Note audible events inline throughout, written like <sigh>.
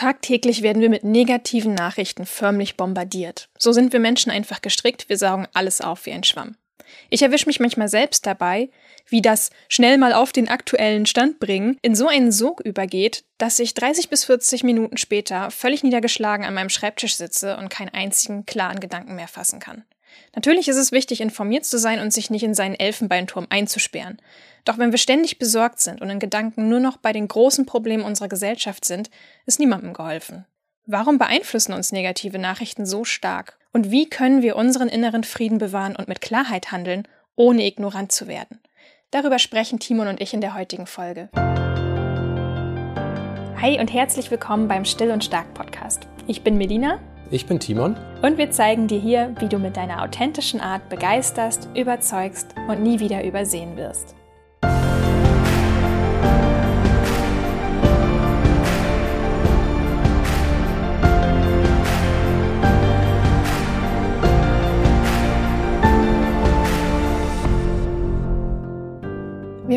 Tagtäglich werden wir mit negativen Nachrichten förmlich bombardiert. So sind wir Menschen einfach gestrickt, wir saugen alles auf wie ein Schwamm. Ich erwische mich manchmal selbst dabei, wie das schnell mal auf den aktuellen Stand bringen in so einen Sog übergeht, dass ich 30 bis 40 Minuten später völlig niedergeschlagen an meinem Schreibtisch sitze und keinen einzigen klaren Gedanken mehr fassen kann. Natürlich ist es wichtig, informiert zu sein und sich nicht in seinen Elfenbeinturm einzusperren. Doch wenn wir ständig besorgt sind und in Gedanken nur noch bei den großen Problemen unserer Gesellschaft sind, ist niemandem geholfen. Warum beeinflussen uns negative Nachrichten so stark? Und wie können wir unseren inneren Frieden bewahren und mit Klarheit handeln, ohne ignorant zu werden? Darüber sprechen Timon und ich in der heutigen Folge. Hi und herzlich willkommen beim Still und Stark Podcast. Ich bin Melina. Ich bin Timon. Und wir zeigen dir hier, wie du mit deiner authentischen Art begeisterst, überzeugst und nie wieder übersehen wirst.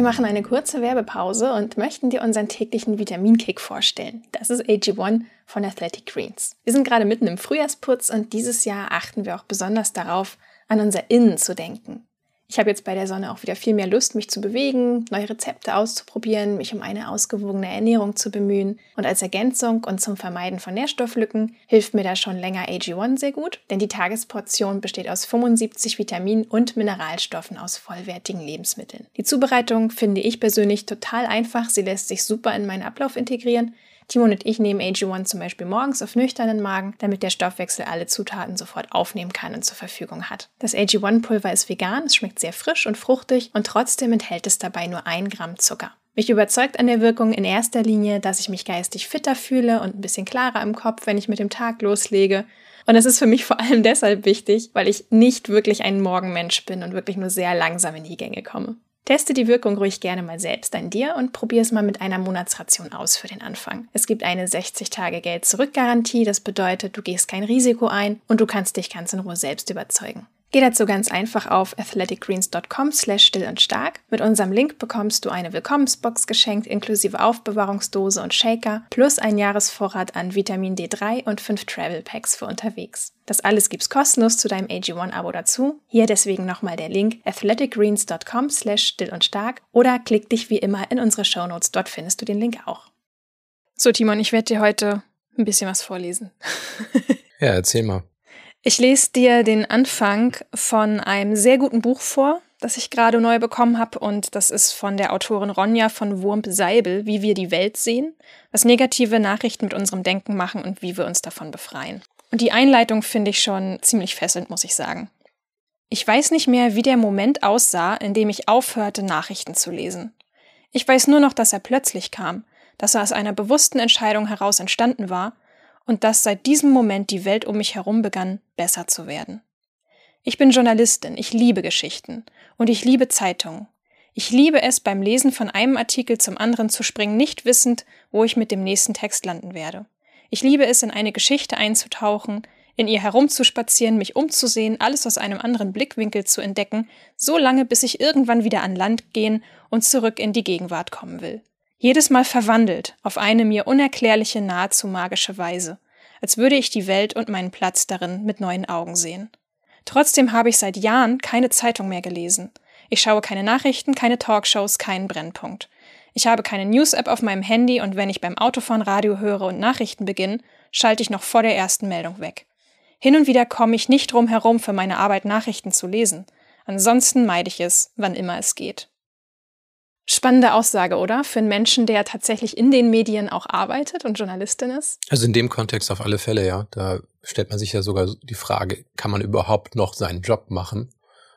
Wir machen eine kurze Werbepause und möchten dir unseren täglichen Vitaminkick vorstellen. Das ist AG1 von Athletic Greens. Wir sind gerade mitten im Frühjahrsputz und dieses Jahr achten wir auch besonders darauf, an unser Innen zu denken. Ich habe jetzt bei der Sonne auch wieder viel mehr Lust, mich zu bewegen, neue Rezepte auszuprobieren, mich um eine ausgewogene Ernährung zu bemühen. Und als Ergänzung und zum Vermeiden von Nährstofflücken hilft mir da schon länger AG1 sehr gut, denn die Tagesportion besteht aus 75 Vitaminen und Mineralstoffen aus vollwertigen Lebensmitteln. Die Zubereitung finde ich persönlich total einfach, sie lässt sich super in meinen Ablauf integrieren. Timon und ich nehmen AG1 zum Beispiel morgens auf nüchternen Magen, damit der Stoffwechsel alle Zutaten sofort aufnehmen kann und zur Verfügung hat. Das AG1-Pulver ist vegan, es schmeckt sehr frisch und fruchtig und trotzdem enthält es dabei nur ein Gramm Zucker. Mich überzeugt an der Wirkung in erster Linie, dass ich mich geistig fitter fühle und ein bisschen klarer im Kopf, wenn ich mit dem Tag loslege. Und das ist für mich vor allem deshalb wichtig, weil ich nicht wirklich ein Morgenmensch bin und wirklich nur sehr langsam in die Gänge komme. Teste die Wirkung ruhig gerne mal selbst an dir und probier es mal mit einer Monatsration aus für den Anfang. Es gibt eine 60-Tage-Geld-Zurück-Garantie, das bedeutet, du gehst kein Risiko ein und du kannst dich ganz in Ruhe selbst überzeugen. Geh dazu ganz einfach auf athleticgreens.com slash still und stark. Mit unserem Link bekommst du eine Willkommensbox geschenkt inklusive Aufbewahrungsdose und Shaker plus ein Jahresvorrat an Vitamin D3 und fünf Travel Packs für unterwegs. Das alles gibt's kostenlos zu deinem AG1-Abo dazu. Hier deswegen nochmal der Link athleticgreens.com slash still und stark oder klick dich wie immer in unsere Shownotes, dort findest du den Link auch. So Timon, ich werde dir heute ein bisschen was vorlesen. <laughs> ja, erzähl mal. Ich lese dir den Anfang von einem sehr guten Buch vor, das ich gerade neu bekommen habe und das ist von der Autorin Ronja von Wurmp Seibel, wie wir die Welt sehen, was negative Nachrichten mit unserem Denken machen und wie wir uns davon befreien. Und die Einleitung finde ich schon ziemlich fesselnd, muss ich sagen. Ich weiß nicht mehr, wie der Moment aussah, in dem ich aufhörte, Nachrichten zu lesen. Ich weiß nur noch, dass er plötzlich kam, dass er aus einer bewussten Entscheidung heraus entstanden war und dass seit diesem Moment die Welt um mich herum begann, besser zu werden. Ich bin Journalistin, ich liebe Geschichten und ich liebe Zeitungen. Ich liebe es, beim Lesen von einem Artikel zum anderen zu springen, nicht wissend, wo ich mit dem nächsten Text landen werde. Ich liebe es, in eine Geschichte einzutauchen, in ihr herumzuspazieren, mich umzusehen, alles aus einem anderen Blickwinkel zu entdecken, so lange, bis ich irgendwann wieder an Land gehen und zurück in die Gegenwart kommen will jedes Mal verwandelt auf eine mir unerklärliche, nahezu magische Weise, als würde ich die Welt und meinen Platz darin mit neuen Augen sehen. Trotzdem habe ich seit Jahren keine Zeitung mehr gelesen. Ich schaue keine Nachrichten, keine Talkshows, keinen Brennpunkt. Ich habe keine News-App auf meinem Handy und wenn ich beim Autofahren Radio höre und Nachrichten beginne, schalte ich noch vor der ersten Meldung weg. Hin und wieder komme ich nicht drum herum, für meine Arbeit Nachrichten zu lesen. Ansonsten meide ich es, wann immer es geht. Spannende Aussage, oder? Für einen Menschen, der tatsächlich in den Medien auch arbeitet und Journalistin ist. Also in dem Kontext auf alle Fälle, ja. Da stellt man sich ja sogar die Frage, kann man überhaupt noch seinen Job machen?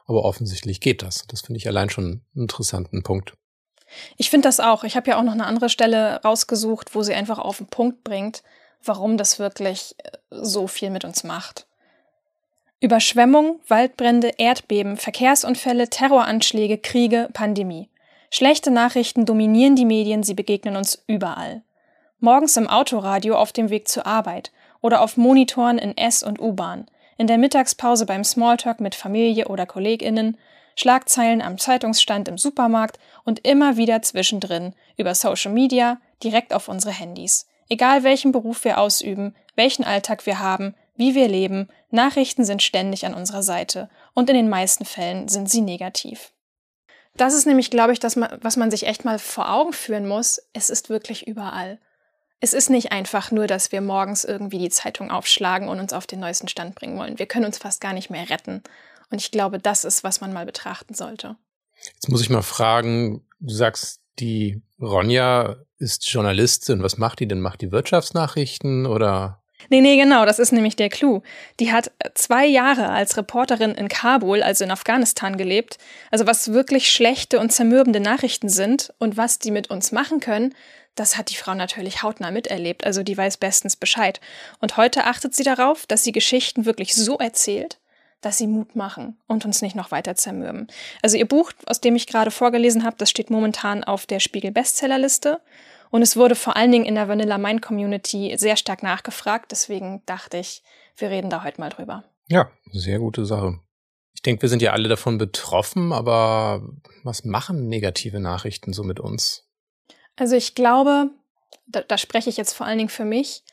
Aber offensichtlich geht das. Das finde ich allein schon einen interessanten Punkt. Ich finde das auch. Ich habe ja auch noch eine andere Stelle rausgesucht, wo sie einfach auf den Punkt bringt, warum das wirklich äh, so viel mit uns macht. Überschwemmung, Waldbrände, Erdbeben, Verkehrsunfälle, Terroranschläge, Kriege, Pandemie. Schlechte Nachrichten dominieren die Medien, sie begegnen uns überall. Morgens im Autoradio auf dem Weg zur Arbeit oder auf Monitoren in S- und U-Bahn, in der Mittagspause beim Smalltalk mit Familie oder KollegInnen, Schlagzeilen am Zeitungsstand im Supermarkt und immer wieder zwischendrin über Social Media direkt auf unsere Handys. Egal welchen Beruf wir ausüben, welchen Alltag wir haben, wie wir leben, Nachrichten sind ständig an unserer Seite und in den meisten Fällen sind sie negativ. Das ist nämlich, glaube ich, das, was man sich echt mal vor Augen führen muss. Es ist wirklich überall. Es ist nicht einfach nur, dass wir morgens irgendwie die Zeitung aufschlagen und uns auf den neuesten Stand bringen wollen. Wir können uns fast gar nicht mehr retten. Und ich glaube, das ist, was man mal betrachten sollte. Jetzt muss ich mal fragen, du sagst, die Ronja ist Journalistin. Was macht die denn? Macht die Wirtschaftsnachrichten oder? Nee, nee, genau, das ist nämlich der Clou. Die hat zwei Jahre als Reporterin in Kabul, also in Afghanistan, gelebt. Also was wirklich schlechte und zermürbende Nachrichten sind und was die mit uns machen können, das hat die Frau natürlich hautnah miterlebt. Also die weiß bestens Bescheid. Und heute achtet sie darauf, dass sie Geschichten wirklich so erzählt, dass sie Mut machen und uns nicht noch weiter zermürben. Also ihr Buch, aus dem ich gerade vorgelesen habe, das steht momentan auf der Spiegel Bestsellerliste und es wurde vor allen Dingen in der Vanilla Mind Community sehr stark nachgefragt. Deswegen dachte ich, wir reden da heute mal drüber. Ja, sehr gute Sache. Ich denke, wir sind ja alle davon betroffen, aber was machen negative Nachrichten so mit uns? Also ich glaube, da, da spreche ich jetzt vor allen Dingen für mich,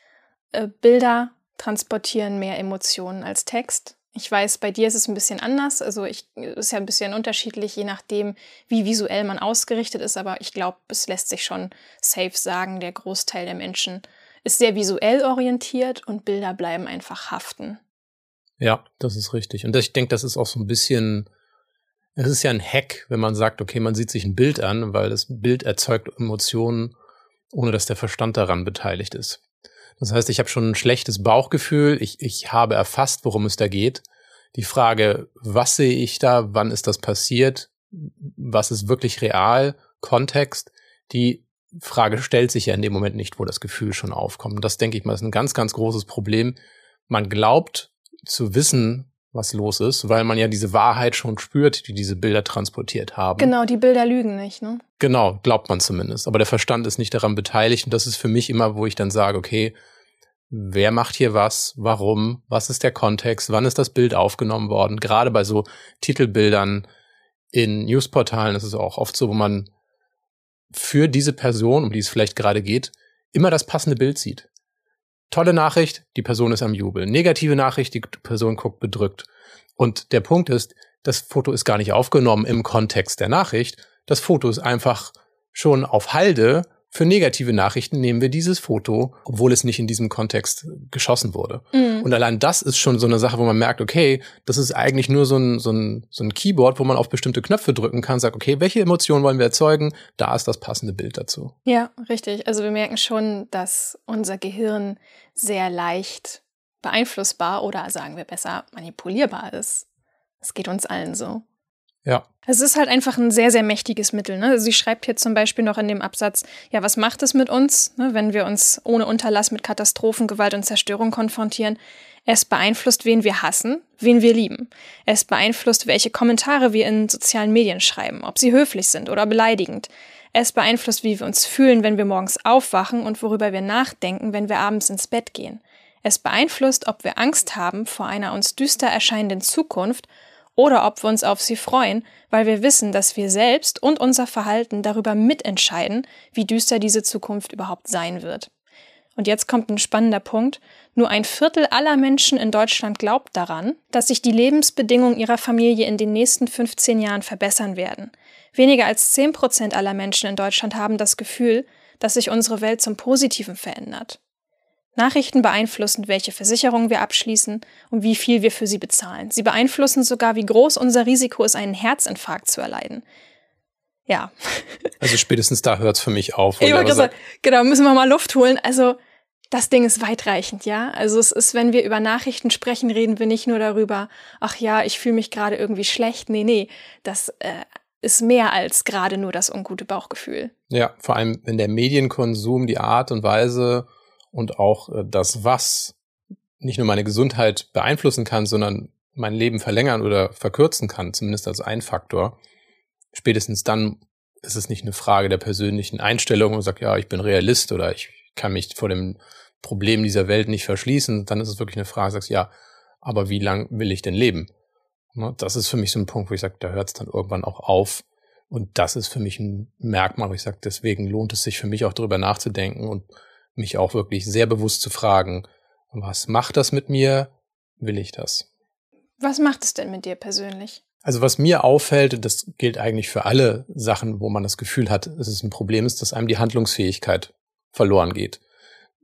äh, Bilder transportieren mehr Emotionen als Text. Ich weiß, bei dir ist es ein bisschen anders. Also ich ist ja ein bisschen unterschiedlich, je nachdem, wie visuell man ausgerichtet ist. Aber ich glaube, es lässt sich schon safe sagen, der Großteil der Menschen ist sehr visuell orientiert und Bilder bleiben einfach haften. Ja, das ist richtig. Und ich denke, das ist auch so ein bisschen, es ist ja ein Hack, wenn man sagt, okay, man sieht sich ein Bild an, weil das Bild erzeugt Emotionen, ohne dass der Verstand daran beteiligt ist. Das heißt, ich habe schon ein schlechtes Bauchgefühl, ich, ich habe erfasst, worum es da geht. Die Frage, was sehe ich da, wann ist das passiert, was ist wirklich real, Kontext, die Frage stellt sich ja in dem Moment nicht, wo das Gefühl schon aufkommt. Das denke ich mal ist ein ganz, ganz großes Problem. Man glaubt zu wissen, was los ist, weil man ja diese Wahrheit schon spürt, die diese Bilder transportiert haben. Genau, die Bilder lügen nicht, ne? Genau, glaubt man zumindest. Aber der Verstand ist nicht daran beteiligt und das ist für mich immer, wo ich dann sage, okay, wer macht hier was, warum, was ist der Kontext, wann ist das Bild aufgenommen worden? Gerade bei so Titelbildern in Newsportalen ist es auch oft so, wo man für diese Person, um die es vielleicht gerade geht, immer das passende Bild sieht. Tolle Nachricht, die Person ist am Jubeln. Negative Nachricht, die Person guckt bedrückt. Und der Punkt ist, das Foto ist gar nicht aufgenommen im Kontext der Nachricht. Das Foto ist einfach schon auf Halde. Für negative Nachrichten nehmen wir dieses Foto, obwohl es nicht in diesem Kontext geschossen wurde. Mhm. Und allein das ist schon so eine Sache, wo man merkt, okay, das ist eigentlich nur so ein, so, ein, so ein Keyboard, wo man auf bestimmte Knöpfe drücken kann, sagt, okay, welche Emotionen wollen wir erzeugen? Da ist das passende Bild dazu. Ja, richtig. Also wir merken schon, dass unser Gehirn sehr leicht beeinflussbar oder sagen wir besser manipulierbar ist. Es geht uns allen so. Ja. Es ist halt einfach ein sehr, sehr mächtiges Mittel. Ne? Sie schreibt hier zum Beispiel noch in dem Absatz, ja, was macht es mit uns, ne, wenn wir uns ohne Unterlass mit Katastrophen, Gewalt und Zerstörung konfrontieren? Es beeinflusst, wen wir hassen, wen wir lieben. Es beeinflusst, welche Kommentare wir in sozialen Medien schreiben, ob sie höflich sind oder beleidigend. Es beeinflusst, wie wir uns fühlen, wenn wir morgens aufwachen und worüber wir nachdenken, wenn wir abends ins Bett gehen. Es beeinflusst, ob wir Angst haben vor einer uns düster erscheinenden Zukunft oder ob wir uns auf sie freuen, weil wir wissen, dass wir selbst und unser Verhalten darüber mitentscheiden, wie düster diese Zukunft überhaupt sein wird. Und jetzt kommt ein spannender Punkt. Nur ein Viertel aller Menschen in Deutschland glaubt daran, dass sich die Lebensbedingungen ihrer Familie in den nächsten 15 Jahren verbessern werden. Weniger als 10 Prozent aller Menschen in Deutschland haben das Gefühl, dass sich unsere Welt zum Positiven verändert. Nachrichten beeinflussen, welche Versicherungen wir abschließen und wie viel wir für sie bezahlen. Sie beeinflussen sogar, wie groß unser Risiko ist, einen Herzinfarkt zu erleiden. Ja. <laughs> Also spätestens da hört es für mich auf. Ich gesagt, genau, müssen wir mal Luft holen. Also das Ding ist weitreichend, ja. Also es ist, wenn wir über Nachrichten sprechen, reden wir nicht nur darüber, ach ja, ich fühle mich gerade irgendwie schlecht. Nee, nee, das äh, ist mehr als gerade nur das ungute Bauchgefühl. Ja, vor allem, wenn der Medienkonsum, die Art und Weise und auch äh, das Was nicht nur meine Gesundheit beeinflussen kann, sondern mein Leben verlängern oder verkürzen kann, zumindest als ein Faktor, spätestens dann ist es nicht eine Frage der persönlichen Einstellung und sagt, ja, ich bin Realist oder ich kann mich vor dem Problem dieser Welt nicht verschließen, dann ist es wirklich eine Frage, sagst, ja, aber wie lang will ich denn leben? Ne, das ist für mich so ein Punkt, wo ich sage, da hört es dann irgendwann auch auf. Und das ist für mich ein Merkmal, wo ich sage, deswegen lohnt es sich für mich auch darüber nachzudenken und mich auch wirklich sehr bewusst zu fragen, was macht das mit mir? Will ich das? Was macht es denn mit dir persönlich? Also was mir auffällt, das gilt eigentlich für alle Sachen, wo man das Gefühl hat, dass es ein Problem ist, dass einem die Handlungsfähigkeit verloren geht.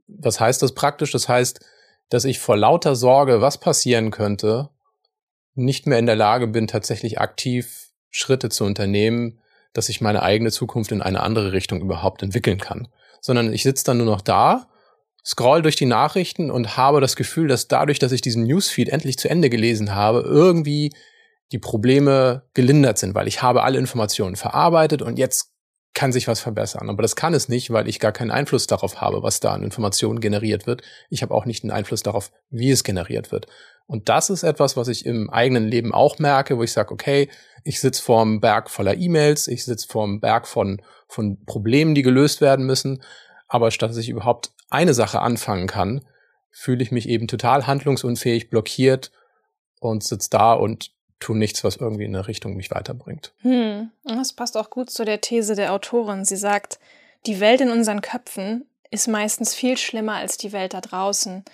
Was heißt das praktisch? Das heißt, dass ich vor lauter Sorge, was passieren könnte, nicht mehr in der Lage bin, tatsächlich aktiv Schritte zu unternehmen, dass ich meine eigene Zukunft in eine andere Richtung überhaupt entwickeln kann. Sondern ich sitze dann nur noch da, scroll durch die Nachrichten und habe das Gefühl, dass dadurch, dass ich diesen Newsfeed endlich zu Ende gelesen habe, irgendwie die Probleme gelindert sind, weil ich habe alle Informationen verarbeitet und jetzt kann sich was verbessern. Aber das kann es nicht, weil ich gar keinen Einfluss darauf habe, was da an Informationen generiert wird. Ich habe auch nicht einen Einfluss darauf, wie es generiert wird. Und das ist etwas, was ich im eigenen Leben auch merke, wo ich sage, okay, ich sitze vorm Berg voller E-Mails, ich sitze vorm Berg von, von Problemen, die gelöst werden müssen. Aber statt dass ich überhaupt eine Sache anfangen kann, fühle ich mich eben total handlungsunfähig, blockiert und sitze da und tue nichts, was irgendwie in eine Richtung mich weiterbringt. Hm. Das passt auch gut zu der These der Autorin. Sie sagt, die Welt in unseren Köpfen ist meistens viel schlimmer als die Welt da draußen.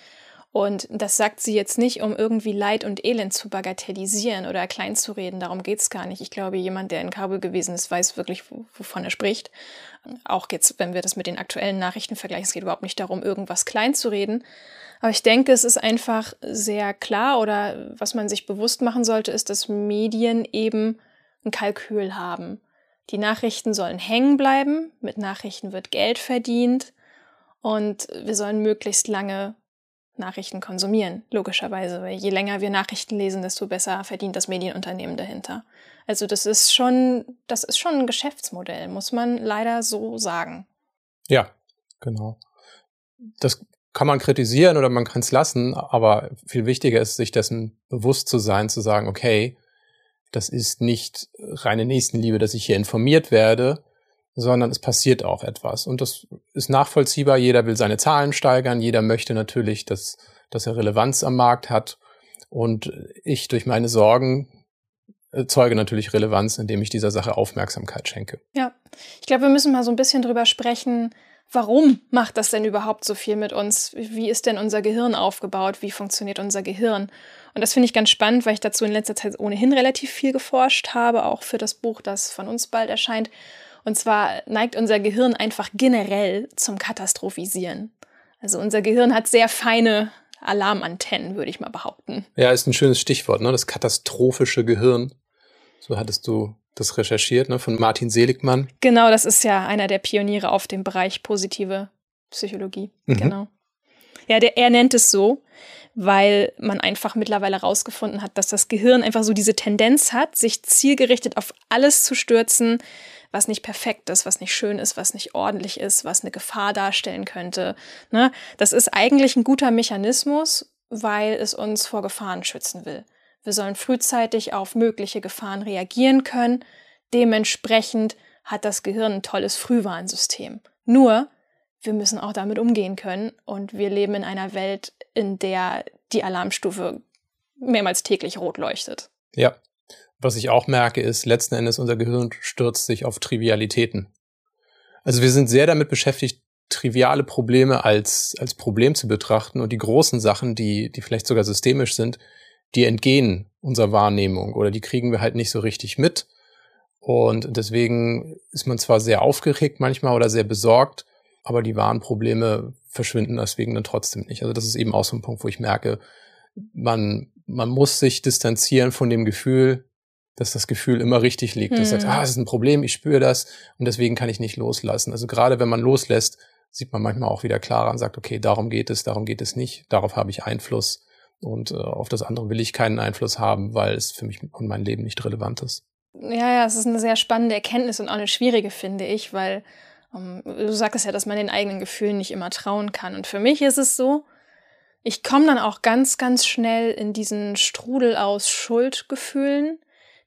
Und das sagt sie jetzt nicht, um irgendwie Leid und Elend zu bagatellisieren oder kleinzureden. Darum geht's gar nicht. Ich glaube, jemand, der in Kabul gewesen ist, weiß wirklich, wovon er spricht. Auch jetzt, wenn wir das mit den aktuellen Nachrichten vergleichen, es geht überhaupt nicht darum, irgendwas kleinzureden. Aber ich denke, es ist einfach sehr klar oder was man sich bewusst machen sollte, ist, dass Medien eben ein Kalkül haben. Die Nachrichten sollen hängen bleiben, mit Nachrichten wird Geld verdient und wir sollen möglichst lange Nachrichten konsumieren, logischerweise. Weil je länger wir Nachrichten lesen, desto besser verdient das Medienunternehmen dahinter. Also das ist schon, das ist schon ein Geschäftsmodell, muss man leider so sagen. Ja, genau. Das kann man kritisieren oder man kann es lassen, aber viel wichtiger ist, sich dessen bewusst zu sein, zu sagen, okay, das ist nicht reine Nächstenliebe, dass ich hier informiert werde, sondern es passiert auch etwas. Und das ist nachvollziehbar. Jeder will seine Zahlen steigern. Jeder möchte natürlich, dass, dass er Relevanz am Markt hat. Und ich durch meine Sorgen erzeuge natürlich Relevanz, indem ich dieser Sache Aufmerksamkeit schenke. Ja, ich glaube, wir müssen mal so ein bisschen drüber sprechen, warum macht das denn überhaupt so viel mit uns? Wie ist denn unser Gehirn aufgebaut? Wie funktioniert unser Gehirn? Und das finde ich ganz spannend, weil ich dazu in letzter Zeit ohnehin relativ viel geforscht habe, auch für das Buch, das von uns bald erscheint. Und zwar neigt unser Gehirn einfach generell zum Katastrophisieren. Also unser Gehirn hat sehr feine Alarmantennen, würde ich mal behaupten. Ja, ist ein schönes Stichwort, ne? Das katastrophische Gehirn. So hattest du das recherchiert, ne, von Martin Seligmann. Genau, das ist ja einer der Pioniere auf dem Bereich positive Psychologie. Mhm. Genau. Ja, der, er nennt es so, weil man einfach mittlerweile herausgefunden hat, dass das Gehirn einfach so diese Tendenz hat, sich zielgerichtet auf alles zu stürzen, was nicht perfekt ist, was nicht schön ist, was nicht ordentlich ist, was eine Gefahr darstellen könnte. Ne? Das ist eigentlich ein guter Mechanismus, weil es uns vor Gefahren schützen will. Wir sollen frühzeitig auf mögliche Gefahren reagieren können. Dementsprechend hat das Gehirn ein tolles Frühwarnsystem. Nur, wir müssen auch damit umgehen können und wir leben in einer Welt, in der die Alarmstufe mehrmals täglich rot leuchtet. Ja. Was ich auch merke, ist, letzten Endes unser Gehirn stürzt sich auf Trivialitäten. Also wir sind sehr damit beschäftigt, triviale Probleme als, als Problem zu betrachten und die großen Sachen, die, die vielleicht sogar systemisch sind, die entgehen unserer Wahrnehmung oder die kriegen wir halt nicht so richtig mit. Und deswegen ist man zwar sehr aufgeregt manchmal oder sehr besorgt, aber die wahren Probleme verschwinden deswegen dann trotzdem nicht. Also das ist eben auch so ein Punkt, wo ich merke, man, man muss sich distanzieren von dem Gefühl, dass das Gefühl immer richtig liegt. Hm. Das sagt, ah, es ist ein Problem, ich spüre das und deswegen kann ich nicht loslassen. Also gerade wenn man loslässt, sieht man manchmal auch wieder klarer und sagt, okay, darum geht es, darum geht es nicht, darauf habe ich Einfluss. Und äh, auf das andere will ich keinen Einfluss haben, weil es für mich und mein Leben nicht relevant ist. Ja, ja, es ist eine sehr spannende Erkenntnis und auch eine schwierige, finde ich, weil um, ähm, du sagst ja, dass man den eigenen Gefühlen nicht immer trauen kann. Und für mich ist es so, ich komme dann auch ganz, ganz schnell in diesen Strudel aus Schuldgefühlen.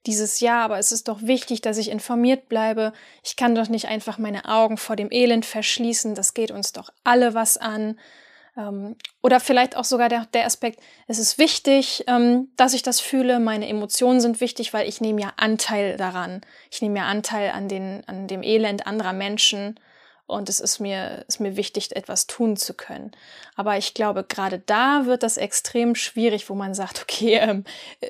Dieses Ja, aber es ist doch wichtig, dass ich informiert bleibe. Ich kann doch nicht einfach meine Augen vor dem Elend verschließen. Das geht uns doch alle was an. Ähm, oder vielleicht auch sogar der, der Aspekt, es ist wichtig, ähm, dass ich das fühle, meine Emotionen sind wichtig, weil ich nehme ja Anteil daran. Ich nehme ja Anteil an, den, an dem Elend anderer Menschen. Und es ist mir, ist mir wichtig, etwas tun zu können. Aber ich glaube, gerade da wird das extrem schwierig, wo man sagt, <laughs> okay, ähm,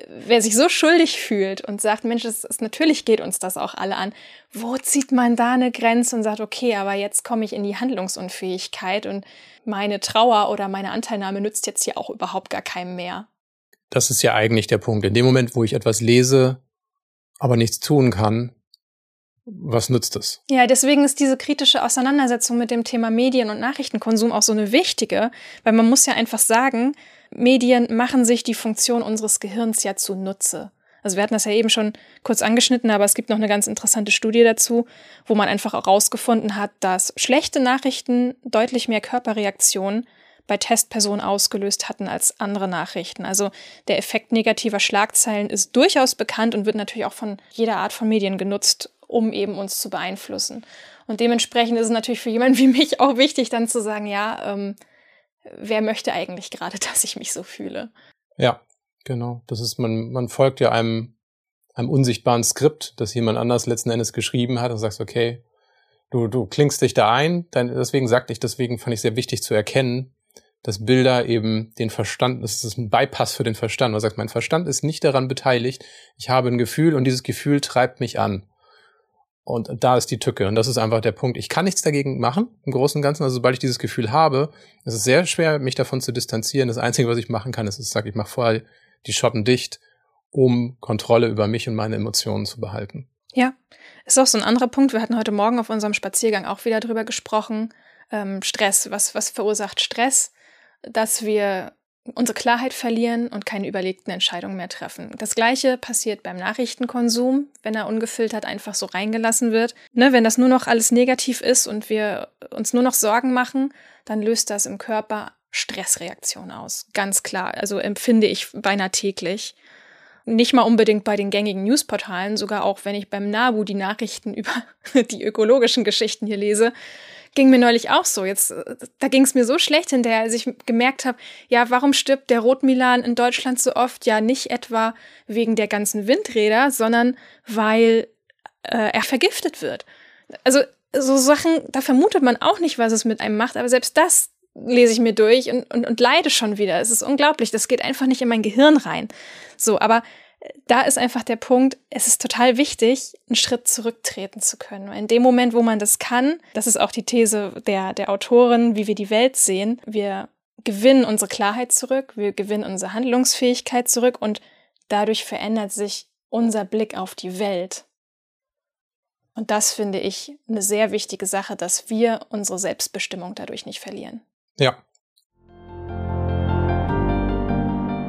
wer sich so schuldig fühlt und sagt, Mensch, es, es, natürlich geht uns das auch alle an, wo zieht man da eine Grenze und sagt, okay, aber jetzt komme ich in die Handlungsunfähigkeit und meine Trauer oder meine Anteilnahme nützt jetzt hier auch überhaupt gar keinem mehr. Das ist ja eigentlich der Punkt. In dem Moment, wo ich etwas lese, aber nichts tun kann, was nützt es? Ja, deswegen ist diese kritische Auseinandersetzung mit dem Thema Medien- und Nachrichtenkonsum auch so eine wichtige, weil man muss ja einfach sagen, Medien machen sich die Funktion unseres Gehirns ja zunutze. Also wir hatten das ja eben schon kurz angeschnitten, aber es gibt noch eine ganz interessante Studie dazu, wo man einfach herausgefunden hat, dass schlechte Nachrichten deutlich mehr Körperreaktionen bei Testpersonen ausgelöst hatten als andere Nachrichten. Also der Effekt negativer Schlagzeilen ist durchaus bekannt und wird natürlich auch von jeder Art von Medien genutzt, um eben uns zu beeinflussen. Und dementsprechend ist es natürlich für jemanden wie mich auch wichtig, dann zu sagen, ja, ähm, wer möchte eigentlich gerade, <laughs> dass ich mich so fühle? Ja, genau. Das ist, man, man folgt ja einem, einem unsichtbaren Skript, das jemand anders letzten Endes geschrieben hat und sagst, okay, du, du klingst dich da ein. Dann, deswegen sagte ich, deswegen fand ich sehr wichtig zu erkennen, dass Bilder eben den Verstand, das ist ein Bypass für den Verstand. Man sagt, mein Verstand ist nicht daran beteiligt. Ich habe ein Gefühl und dieses Gefühl treibt mich an. Und da ist die Tücke. Und das ist einfach der Punkt. Ich kann nichts dagegen machen, im Großen und Ganzen. Also sobald ich dieses Gefühl habe, ist es sehr schwer, mich davon zu distanzieren. Das Einzige, was ich machen kann, ist, ich sage, ich mache vorher die Schotten dicht, um Kontrolle über mich und meine Emotionen zu behalten. Ja, ist auch so ein anderer Punkt. Wir hatten heute Morgen auf unserem Spaziergang auch wieder drüber gesprochen. Ähm, Stress. Was, was verursacht Stress? Dass wir unsere Klarheit verlieren und keine überlegten Entscheidungen mehr treffen. Das gleiche passiert beim Nachrichtenkonsum, wenn er ungefiltert einfach so reingelassen wird. Ne, wenn das nur noch alles negativ ist und wir uns nur noch Sorgen machen, dann löst das im Körper Stressreaktionen aus. Ganz klar. Also empfinde ich beinahe täglich. Nicht mal unbedingt bei den gängigen Newsportalen, sogar auch wenn ich beim NABU die Nachrichten <laughs> über die ökologischen Geschichten hier lese, ging mir neulich auch so. Jetzt, äh, da ging es mir so schlecht hinterher, als ich gemerkt habe, ja, warum stirbt der Rotmilan in Deutschland so oft? Ja, nicht etwa wegen der ganzen Windräder, sondern weil äh, er vergiftet wird. Also so Sachen, da vermutet man auch nicht, was es mit einem macht, aber selbst das lese ich mir durch und, und, und leide schon wieder. Es ist unglaublich, das geht einfach nicht in mein Gehirn rein. So, aber da ist einfach der Punkt, es ist total wichtig, einen Schritt zurücktreten zu können. In dem Moment, wo man das kann, das ist auch die These der, der Autorin, wie wir die Welt sehen, wir gewinnen unsere Klarheit zurück, wir gewinnen unsere Handlungsfähigkeit zurück und dadurch verändert sich unser Blick auf die Welt. Und das finde ich eine sehr wichtige Sache, dass wir unsere Selbstbestimmung dadurch nicht verlieren. Ja,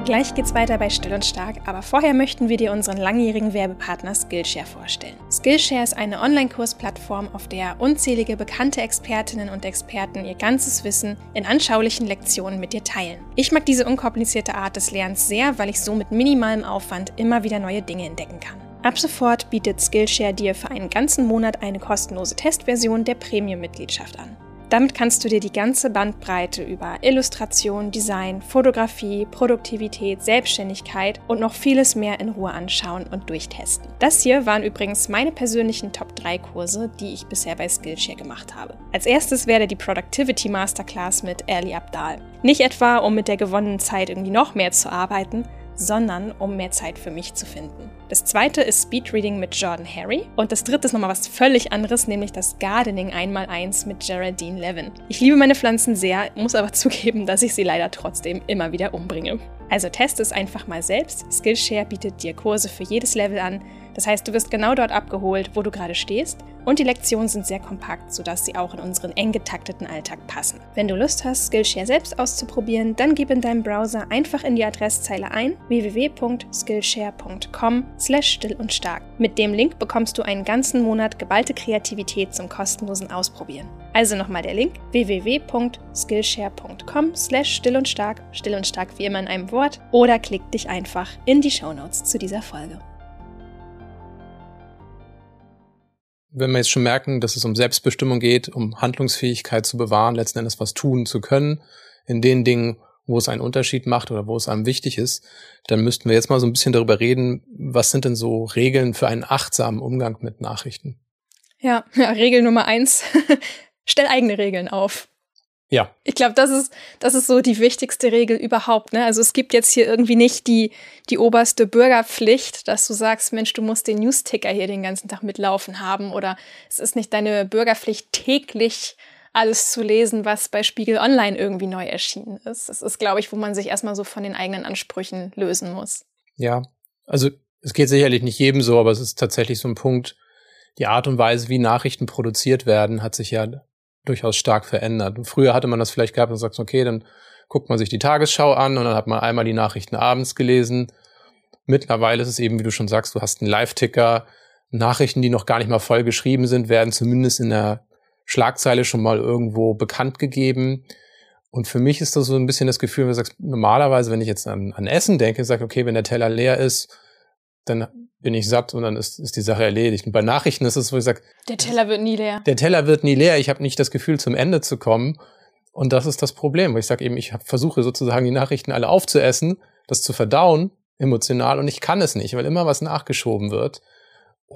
Gleich geht's weiter bei Still und Stark, aber vorher möchten wir dir unseren langjährigen Werbepartner Skillshare vorstellen. Skillshare ist eine Online-Kursplattform, auf der unzählige bekannte Expertinnen und Experten ihr ganzes Wissen in anschaulichen Lektionen mit dir teilen. Ich mag diese unkomplizierte Art des Lernens sehr, weil ich so mit minimalem Aufwand immer wieder neue Dinge entdecken kann. Ab sofort bietet Skillshare dir für einen ganzen Monat eine kostenlose Testversion der Premium-Mitgliedschaft an. Damit kannst du dir die ganze Bandbreite über Illustration, Design, Fotografie, Produktivität, Selbstständigkeit und noch vieles mehr in Ruhe anschauen und durchtesten. Das hier waren übrigens meine persönlichen Top 3 Kurse, die ich bisher bei Skillshare gemacht habe. Als erstes werde die Productivity Masterclass mit Ali Abdal. Nicht etwa, um mit der gewonnenen Zeit irgendwie noch mehr zu arbeiten, sondern um mehr Zeit für mich zu finden. Das zweite ist Speedreading mit Jordan Harry und das dritte ist nochmal was völlig anderes, nämlich das Gardening 1x1 mit Geraldine Levin. Ich liebe meine Pflanzen sehr, muss aber <laughs> zugeben, dass ich sie leider trotzdem immer wieder umbringe. Also teste es einfach mal selbst. Skillshare bietet dir Kurse für jedes Level an, das heißt, du wirst genau dort abgeholt, wo du gerade stehst und die Lektionen sind sehr kompakt, sodass sie auch in unseren eng getakteten Alltag passen. Wenn du Lust hast, Skillshare selbst auszuprobieren, dann gib in deinem Browser einfach in die Adresszeile ein www.skillshare.com slash still und stark. Mit dem Link bekommst du einen ganzen Monat geballte Kreativität zum kostenlosen Ausprobieren. Also nochmal der Link www.skillshare.com slash still und stark, still und stark wie immer in einem Wort oder klick dich einfach in die Shownotes zu dieser Folge. wenn wir jetzt schon merken, dass es um Selbstbestimmung geht, um Handlungsfähigkeit zu bewahren, letzten Endes was tun zu können, in den Dingen, wo es einen Unterschied macht oder wo es einem wichtig ist, dann müssten wir jetzt mal so ein bisschen darüber reden, was sind denn so Regeln für einen achtsamen Umgang mit Nachrichten? Ja, ja <laughs> Regel Nummer eins, <laughs> stell eigene Regeln auf. Ja. Ich glaube, das ist, das ist so die wichtigste Regel überhaupt. Ne? Also es gibt jetzt hier irgendwie nicht die, die oberste Bürgerpflicht, dass du sagst, Mensch, du musst den Newsticker hier den ganzen Tag mitlaufen haben. Oder es ist nicht deine Bürgerpflicht, täglich alles zu lesen, was bei Spiegel Online irgendwie neu erschienen ist. Das ist, glaube ich, wo man sich erstmal so von den eigenen Ansprüchen lösen muss. Ja, also es geht sicherlich nicht jedem so, aber es ist tatsächlich so ein Punkt, die Art und Weise, wie Nachrichten produziert werden, hat sich ja durchaus stark verändert. früher hatte man das vielleicht gehabt und sagt, okay, dann guckt man sich die Tagesschau an und dann hat man einmal die Nachrichten abends gelesen. Mittlerweile ist es eben, wie du schon sagst, du hast einen Live-Ticker. Nachrichten, die noch gar nicht mal voll geschrieben sind, werden zumindest in der Schlagzeile schon mal irgendwo bekannt gegeben. Und für mich ist das so ein bisschen das Gefühl, wenn du sagst, normalerweise, wenn ich jetzt an, an Essen denke, sage okay, wenn der Teller leer ist, dann bin ich satt und dann ist, ist die Sache erledigt. Und bei Nachrichten ist es so, ich sage, der Teller wird nie leer. Der Teller wird nie leer. Ich habe nicht das Gefühl, zum Ende zu kommen. Und das ist das Problem. Ich sage eben, ich versuche sozusagen die Nachrichten alle aufzuessen, das zu verdauen, emotional, und ich kann es nicht, weil immer was nachgeschoben wird.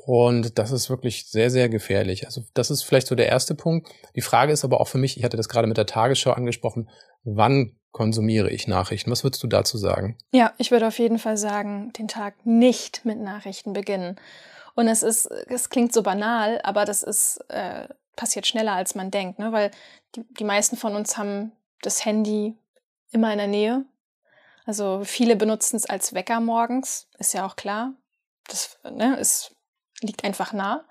Und das ist wirklich sehr, sehr gefährlich. Also das ist vielleicht so der erste Punkt. Die Frage ist aber auch für mich, ich hatte das gerade mit der Tagesschau angesprochen, wann konsumiere ich Nachrichten? Was würdest du dazu sagen? Ja, ich würde auf jeden Fall sagen, den Tag nicht mit Nachrichten beginnen. Und es ist, es klingt so banal, aber das ist äh, passiert schneller, als man denkt, ne? Weil die, die meisten von uns haben das Handy immer in der Nähe. Also viele benutzen es als Wecker morgens, ist ja auch klar. Das ne, ist liegt einfach nah.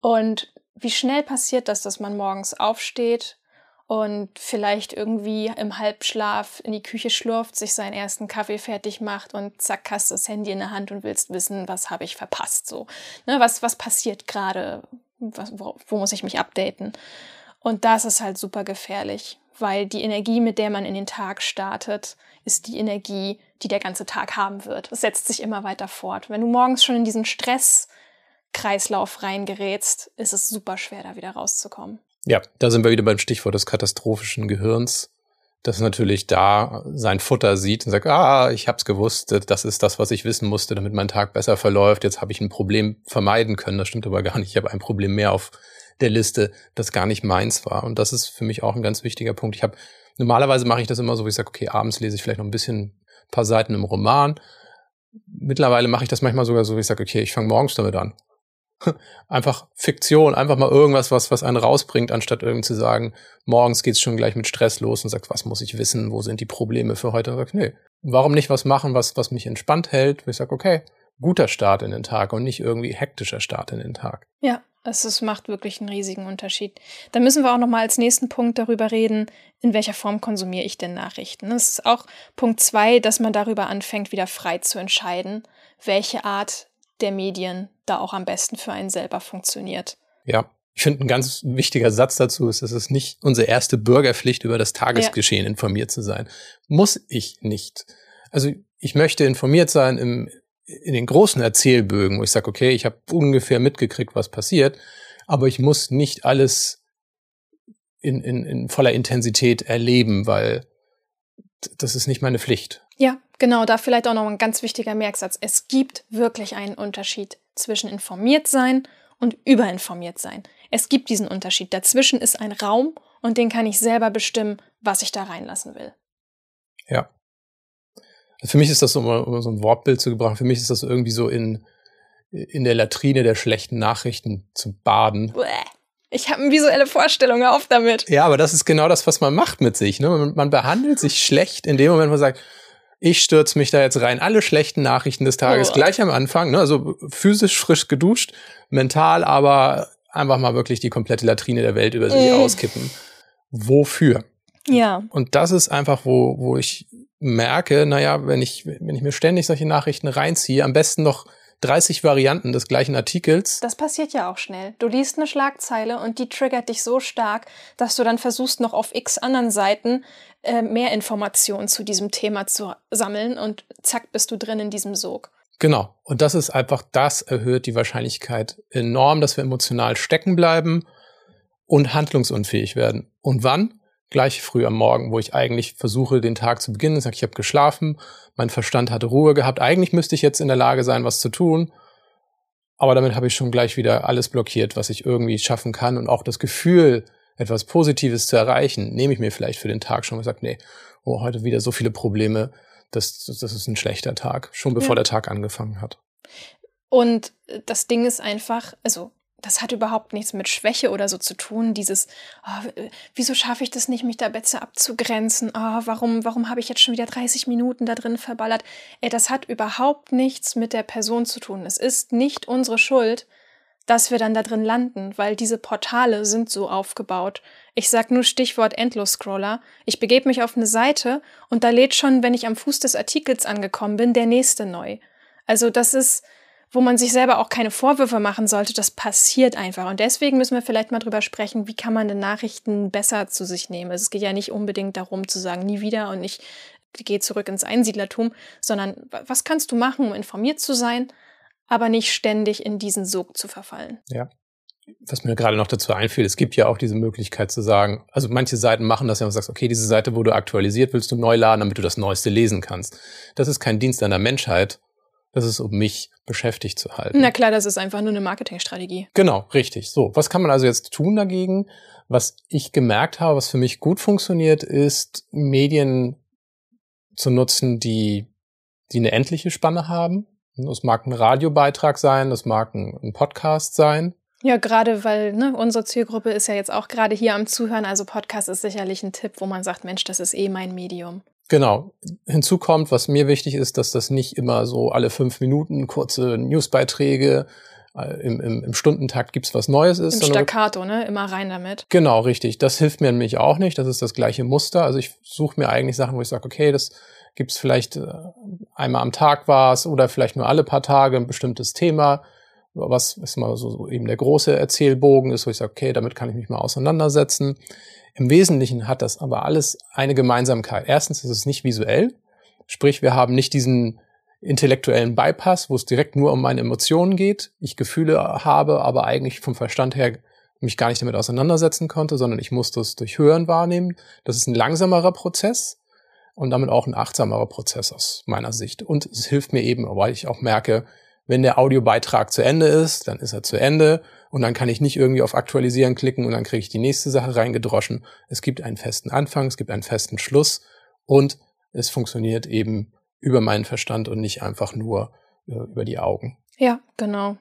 Und wie schnell passiert das, dass man morgens aufsteht und vielleicht irgendwie im Halbschlaf in die Küche schlurft, sich seinen ersten Kaffee fertig macht und zack, hast das Handy in der Hand und willst wissen, was habe ich verpasst, so. Ne, was, was passiert gerade? Wo, wo muss ich mich updaten? Und das ist halt super gefährlich, weil die Energie, mit der man in den Tag startet, ist die Energie, die der ganze Tag haben wird. Es setzt sich immer weiter fort. Wenn du morgens schon in diesen Stress Kreislauf reingerätst, ist es super schwer, da wieder rauszukommen. Ja, da sind wir wieder beim Stichwort des katastrophischen Gehirns, das natürlich da sein Futter sieht und sagt, ah, ich hab's gewusst, das ist das, was ich wissen musste, damit mein Tag besser verläuft. Jetzt habe ich ein Problem vermeiden können. Das stimmt aber gar nicht. Ich habe ein Problem mehr auf der Liste, das gar nicht meins war. Und das ist für mich auch ein ganz wichtiger Punkt. Ich habe normalerweise mache ich das immer so, wie ich sage, okay, abends lese ich vielleicht noch ein bisschen ein paar Seiten im Roman. Mittlerweile mache ich das manchmal sogar so, wie ich sage, okay, ich fange morgens damit an einfach Fiktion, einfach mal irgendwas, was, was einen rausbringt, anstatt irgendwie zu sagen, morgens geht's schon gleich mit Stress los und sagt, was muss ich wissen, wo sind die Probleme für heute? Und sagt, nee, warum nicht was machen, was, was mich entspannt hält? Wo ich sage, okay, guter Start in den Tag und nicht irgendwie hektischer Start in den Tag. Ja, es, es macht wirklich einen riesigen Unterschied. Dann müssen wir auch noch mal als nächsten Punkt darüber reden, in welcher Form konsumiere ich denn Nachrichten. Das ist auch Punkt zwei, dass man darüber anfängt, wieder frei zu entscheiden, welche Art der Medien da auch am besten für einen selber funktioniert. Ja, ich finde, ein ganz wichtiger Satz dazu ist, es ist nicht unsere erste Bürgerpflicht, über das Tagesgeschehen ja. informiert zu sein. Muss ich nicht. Also ich möchte informiert sein im, in den großen Erzählbögen, wo ich sage, okay, ich habe ungefähr mitgekriegt, was passiert, aber ich muss nicht alles in, in, in voller Intensität erleben, weil das ist nicht meine Pflicht. Ja, genau, da vielleicht auch noch ein ganz wichtiger Merksatz. Es gibt wirklich einen Unterschied zwischen informiert sein und überinformiert sein. Es gibt diesen Unterschied. Dazwischen ist ein Raum und den kann ich selber bestimmen, was ich da reinlassen will. Ja. Also für mich ist das so, um so ein Wortbild zu gebrauchen, für mich ist das irgendwie so in, in der Latrine der schlechten Nachrichten zu baden. Ich habe eine visuelle Vorstellung, auf damit. Ja, aber das ist genau das, was man macht mit sich. Ne? Man, man behandelt sich schlecht in dem Moment, wo man sagt, ich stürze mich da jetzt rein. Alle schlechten Nachrichten des Tages oh. gleich am Anfang, ne? also physisch frisch geduscht, mental aber einfach mal wirklich die komplette Latrine der Welt über sich mm. auskippen. Wofür? Ja. Und das ist einfach, wo, wo ich merke, naja, wenn ich, wenn ich mir ständig solche Nachrichten reinziehe, am besten noch 30 Varianten des gleichen Artikels. Das passiert ja auch schnell. Du liest eine Schlagzeile und die triggert dich so stark, dass du dann versuchst, noch auf x anderen Seiten äh, mehr Informationen zu diesem Thema zu sammeln und zack, bist du drin in diesem Sog. Genau. Und das ist einfach, das erhöht die Wahrscheinlichkeit enorm, dass wir emotional stecken bleiben und handlungsunfähig werden. Und wann? Gleich früh am Morgen, wo ich eigentlich versuche, den Tag zu beginnen. Ich sage, ich habe geschlafen, mein Verstand hatte Ruhe gehabt. Eigentlich müsste ich jetzt in der Lage sein, was zu tun. Aber damit habe ich schon gleich wieder alles blockiert, was ich irgendwie schaffen kann. Und auch das Gefühl, etwas Positives zu erreichen, nehme ich mir vielleicht für den Tag schon und sage, nee, oh, heute wieder so viele Probleme, das, das ist ein schlechter Tag, schon bevor ja. der Tag angefangen hat. Und das Ding ist einfach, also das hat überhaupt nichts mit Schwäche oder so zu tun. Dieses, oh, wieso schaffe ich das nicht, mich da besser abzugrenzen? Oh, warum, warum habe ich jetzt schon wieder 30 Minuten da drin verballert? Ey, das hat überhaupt nichts mit der Person zu tun. Es ist nicht unsere Schuld, dass wir dann da drin landen, weil diese Portale sind so aufgebaut. Ich sag nur Stichwort Endlos-Scroller. Ich begebe mich auf eine Seite und da lädt schon, wenn ich am Fuß des Artikels angekommen bin, der nächste neu. Also das ist, wo man sich selber auch keine Vorwürfe machen sollte, das passiert einfach. Und deswegen müssen wir vielleicht mal drüber sprechen, wie kann man denn Nachrichten besser zu sich nehmen. Also es geht ja nicht unbedingt darum zu sagen, nie wieder und ich gehe zurück ins Einsiedlertum, sondern was kannst du machen, um informiert zu sein, aber nicht ständig in diesen Sog zu verfallen. Ja. Was mir gerade noch dazu einfiel, es gibt ja auch diese Möglichkeit zu sagen, also manche Seiten machen das ja und sagst, okay, diese Seite wurde aktualisiert, willst du neu laden, damit du das Neueste lesen kannst. Das ist kein Dienst an der Menschheit, das ist, um mich beschäftigt zu halten. Na klar, das ist einfach nur eine Marketingstrategie. Genau, richtig. So, was kann man also jetzt tun dagegen? Was ich gemerkt habe, was für mich gut funktioniert, ist Medien zu nutzen, die, die eine endliche Spanne haben. Das mag ein Radiobeitrag sein, das mag ein, Podcast sein. Ja, gerade weil ne, unsere Zielgruppe ist ja jetzt auch gerade hier am Zuhören. Also Podcast ist sicherlich ein Tipp, wo man sagt, Mensch, das ist eh mein Medium. Genau. Hinzu kommt, was mir wichtig ist, dass das nicht immer so alle fünf Minuten kurze Newsbeiträge äh, im, im, im Stundentakt gibt's was Neues ist. Im Staccato, ne? Immer rein damit. Genau, richtig. Das hilft mir nämlich auch nicht. Das ist das gleiche Muster. Also ich suche mir eigentlich Sachen, wo ich sage, okay, das gibt's vielleicht äh, einmal am Tag was oder vielleicht nur alle paar Tage ein bestimmtes Thema, was ist mal so, so eben der große Erzählbogen ist, wo ich sage, okay, damit kann ich mich mal auseinandersetzen. Im Wesentlichen hat das aber alles eine Gemeinsamkeit. Erstens ist es nicht visuell, sprich wir haben nicht diesen intellektuellen Bypass, wo es direkt nur um meine Emotionen geht, ich Gefühle habe, aber eigentlich vom Verstand her mich gar nicht damit auseinandersetzen konnte, sondern ich musste es durch Hören wahrnehmen. Das ist ein langsamerer Prozess und damit auch ein achtsamerer Prozess aus meiner Sicht. Und es hilft mir eben, weil ich auch merke, wenn der Audiobeitrag zu Ende ist, dann ist er zu Ende und dann kann ich nicht irgendwie auf Aktualisieren klicken und dann kriege ich die nächste Sache reingedroschen. Es gibt einen festen Anfang, es gibt einen festen Schluss und es funktioniert eben über meinen Verstand und nicht einfach nur äh, über die Augen. Ja, genau.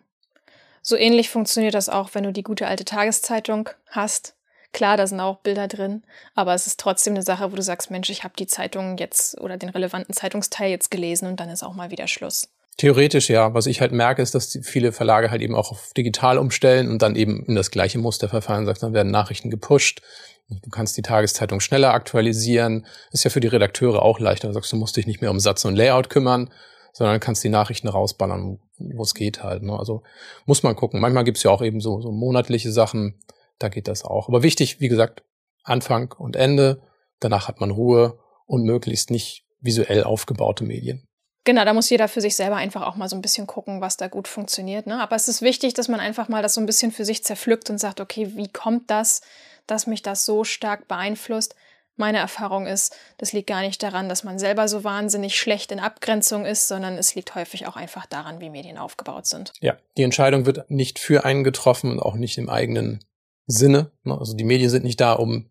So ähnlich funktioniert das auch, wenn du die gute alte Tageszeitung hast. Klar, da sind auch Bilder drin, aber es ist trotzdem eine Sache, wo du sagst, Mensch, ich habe die Zeitung jetzt oder den relevanten Zeitungsteil jetzt gelesen und dann ist auch mal wieder Schluss. Theoretisch ja. Was ich halt merke, ist, dass viele Verlage halt eben auch auf digital umstellen und dann eben in das gleiche Muster verfallen. Sagt, dann werden Nachrichten gepusht. Du kannst die Tageszeitung schneller aktualisieren. Ist ja für die Redakteure auch leichter. Du sagst, du musst dich nicht mehr um Satz und Layout kümmern, sondern kannst die Nachrichten rausballern, wo es geht halt. Ne? Also muss man gucken. Manchmal gibt's ja auch eben so, so monatliche Sachen. Da geht das auch. Aber wichtig, wie gesagt, Anfang und Ende. Danach hat man Ruhe und möglichst nicht visuell aufgebaute Medien. Genau, da muss jeder für sich selber einfach auch mal so ein bisschen gucken, was da gut funktioniert. Ne? Aber es ist wichtig, dass man einfach mal das so ein bisschen für sich zerpflückt und sagt, okay, wie kommt das, dass mich das so stark beeinflusst? Meine Erfahrung ist, das liegt gar nicht daran, dass man selber so wahnsinnig schlecht in Abgrenzung ist, sondern es liegt häufig auch einfach daran, wie Medien aufgebaut sind. Ja, die Entscheidung wird nicht für einen getroffen und auch nicht im eigenen Sinne. Ne? Also die Medien sind nicht da, um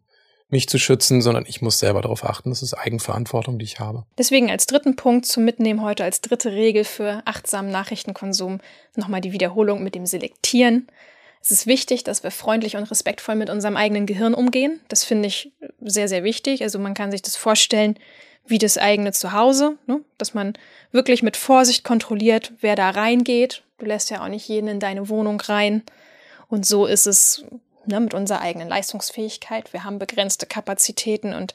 mich zu schützen, sondern ich muss selber darauf achten. Das ist Eigenverantwortung, die ich habe. Deswegen als dritten Punkt zum Mitnehmen heute als dritte Regel für achtsamen Nachrichtenkonsum nochmal die Wiederholung mit dem Selektieren. Es ist wichtig, dass wir freundlich und respektvoll mit unserem eigenen Gehirn umgehen. Das finde ich sehr, sehr wichtig. Also man kann sich das vorstellen wie das eigene Zuhause, ne? dass man wirklich mit Vorsicht kontrolliert, wer da reingeht. Du lässt ja auch nicht jeden in deine Wohnung rein. Und so ist es ne, mit unserer eigenen Leistungsfähigkeit. Wir haben begrenzte Kapazitäten und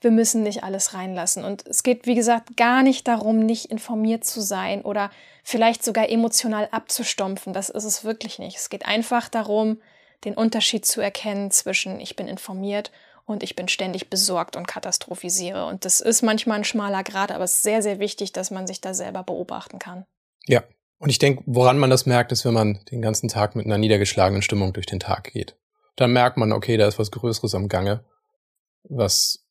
wir müssen nicht alles reinlassen. Und es geht, wie gesagt, gar nicht darum, nicht informiert zu sein oder vielleicht sogar emotional abzustumpfen. Das ist es wirklich nicht. Es geht einfach darum, den Unterschied zu erkennen zwischen ich bin informiert und ich bin ständig besorgt und katastrophisiere. Und das ist manchmal ein schmaler Grad, aber es ist sehr, sehr wichtig, dass man sich da selber beobachten kann. Ja, und ich denke, woran man das merkt, ist, wenn man den ganzen Tag mit einer niedergeschlagenen Stimmung durch den Tag geht. Dann merkt man, okay, da ist was Größeres am Gange, was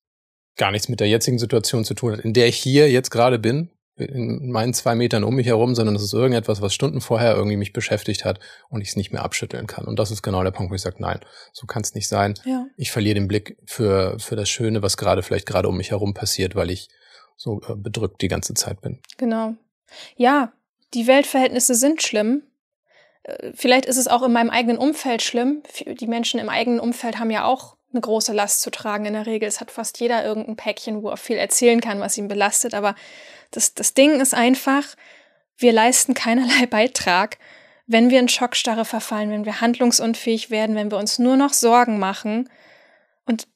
gar nichts mit der jetzigen Situation zu tun hat, in der ich hier jetzt gerade bin. in meinen zwei Metern um mich herum, sondern es ist irgendetwas, was Stunden vorher irgendwie mich beschäftigt hat und ich es nicht mehr abschütteln kann. Und das ist genau der Punkt, wo ich sage, nein, so kann es nicht sein. Ja. Ich verliere den Blick für, für das Schöne, was gerade vielleicht gerade um mich herum passiert, weil ich so äh, bedrückt die ganze Zeit bin. Genau. Ja, die Weltverhältnisse sind schlimm. Äh, vielleicht ist es auch in meinem eigenen Umfeld schlimm. Die Menschen im eigenen Umfeld haben ja auch eine große Last zu tragen in der Regel. Es hat fast jeder irgendein Päckchen, wo er viel erzählen kann, was ihn belastet. Aber das, das Ding ist einfach, wir leisten keinerlei <laughs> Beitrag, wenn wir in Schockstarre verfallen, wenn wir handlungsunfähig werden, wenn wir uns nur noch Sorgen machen. Und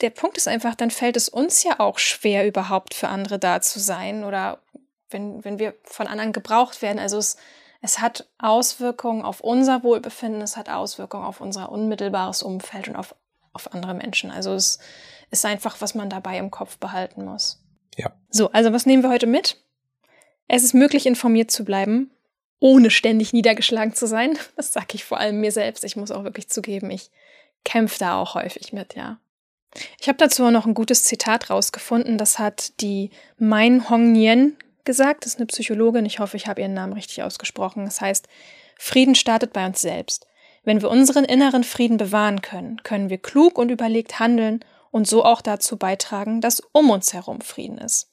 der Punkt ist einfach, dann fällt es uns ja auch schwer, überhaupt für andere da zu sein oder wenn, wenn wir von anderen gebraucht werden. Also es, es hat Auswirkungen auf unser Wohlbefinden, es hat Auswirkungen auf unser unmittelbares Umfeld und auf, auf andere Menschen. Also es ist einfach, was man dabei im Kopf behalten muss. Ja. So, also was nehmen wir heute mit? Es ist möglich, informiert zu bleiben, ohne ständig niedergeschlagen zu sein. <laughs> Das sage ich vor allem mir selbst. Ich muss auch wirklich zugeben, ich kämpfe da auch häufig mit, ja. Ich habe dazu auch noch ein gutes Zitat rausgefunden. Das hat die Mein Hong Nien gesagt. Das ist eine Psychologin. Ich hoffe, ich habe ihren Namen richtig ausgesprochen. Das heißt, Frieden startet bei uns selbst. Wenn wir unseren inneren Frieden bewahren können, können wir klug und überlegt handeln und so auch dazu beitragen, dass um uns herum Frieden ist.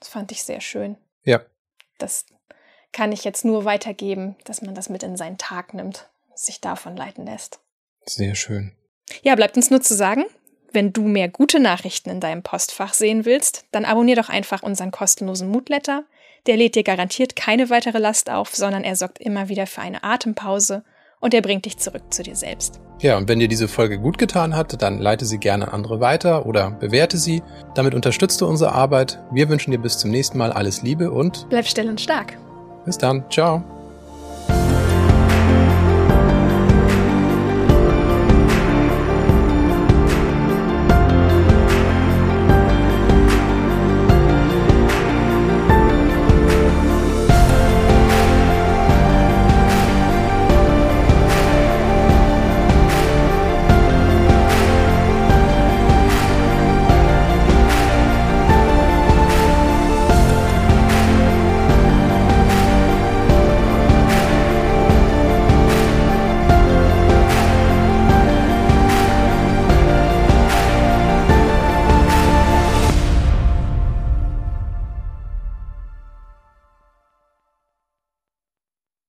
Das fand ich sehr schön. Ja. Das kann ich jetzt nur weitergeben, dass man das mit in seinen Tag nimmt, sich davon leiten lässt. Sehr schön. Ja, bleibt uns nur zu sagen, wenn du mehr gute Nachrichten in deinem Postfach sehen willst, dann abonnier doch einfach unseren kostenlosen Moodletter. Der lädt dir garantiert keine weitere Last auf, sondern er sorgt immer wieder für eine Atempause und er bringt dich zurück zu dir selbst. Ja, und wenn dir diese Folge gut getan hat, dann leite sie gerne an andere weiter oder bewerte sie. Damit unterstützt du unsere Arbeit. Wir wünschen dir bis zum nächsten Mal alles Liebe und bleib still und stark. Bis dann. Ciao.